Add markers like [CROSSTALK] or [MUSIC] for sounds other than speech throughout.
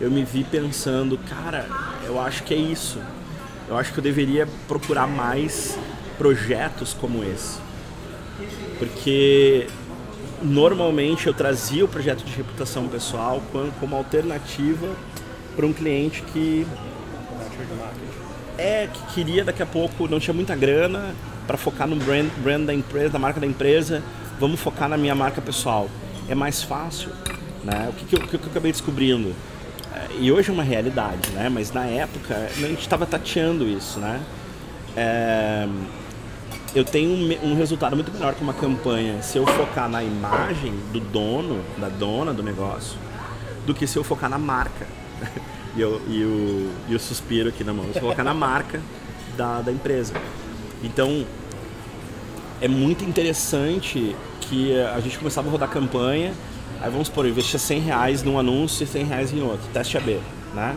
eu me vi pensando, cara, eu acho que é isso. Eu acho que eu deveria procurar mais projetos como esse. Porque normalmente eu trazia o projeto de reputação pessoal como alternativa para um cliente que é que queria daqui a pouco não tinha muita grana para focar no brand, brand da empresa, da marca da empresa, vamos focar na minha marca pessoal. É mais fácil, né? O que, que, eu, que eu acabei descobrindo? É, e hoje é uma realidade, né? Mas na época a gente estava tateando isso, né? É, eu tenho um, um, resultado muito melhor com uma campanha se eu focar na imagem do dono, da dona do negócio, do que se eu focar na marca. [LAUGHS] e, eu, e, o, e o suspiro aqui na mão, se eu focar na marca da, da empresa. Então, é muito interessante que a gente começava a rodar campanha, aí vamos supor, investia 100 reais num anúncio e 100 reais em outro, teste AB, né?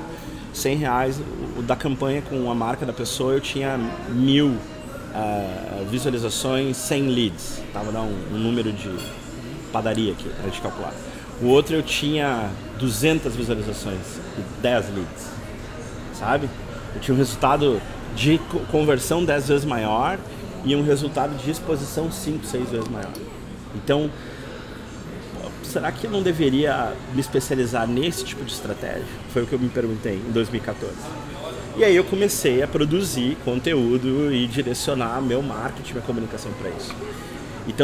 100 reais, o da campanha com a marca da pessoa eu tinha mil uh, visualizações, 100 leads, tava dando um, um número de padaria aqui pra gente calcular. O outro eu tinha 200 visualizações e 10 leads, sabe? Eu tinha um resultado de conversão 10 vezes maior e um resultado de exposição 5, 6 vezes maior. Então, será que eu não deveria me especializar nesse tipo de estratégia? Foi o que eu me perguntei em 2014. E aí eu comecei a produzir conteúdo e direcionar meu marketing, minha comunicação para isso.